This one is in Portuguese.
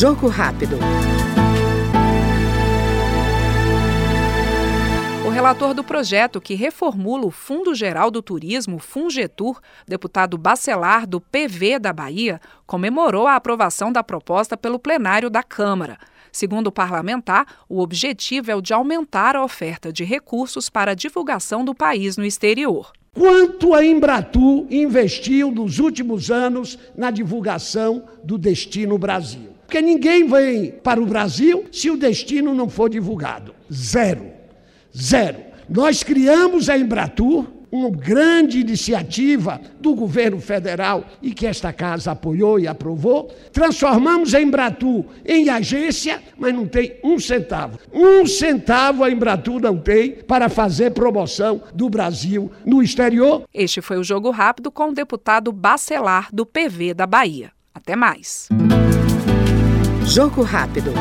Jogo rápido. O relator do projeto que reformula o Fundo Geral do Turismo, Fungetur, deputado Bacelar do PV da Bahia, comemorou a aprovação da proposta pelo plenário da Câmara. Segundo o parlamentar, o objetivo é o de aumentar a oferta de recursos para a divulgação do país no exterior. Quanto a Embratur investiu nos últimos anos na divulgação do Destino Brasil? Porque ninguém vem para o Brasil se o destino não for divulgado. Zero. Zero. Nós criamos a Embratur uma grande iniciativa do governo federal e que esta casa apoiou e aprovou. Transformamos a Embratur em agência, mas não tem um centavo. Um centavo a Embratur não tem para fazer promoção do Brasil no exterior. Este foi o Jogo Rápido com o deputado Bacelar, do PV da Bahia. Até mais. Jogo Rápido.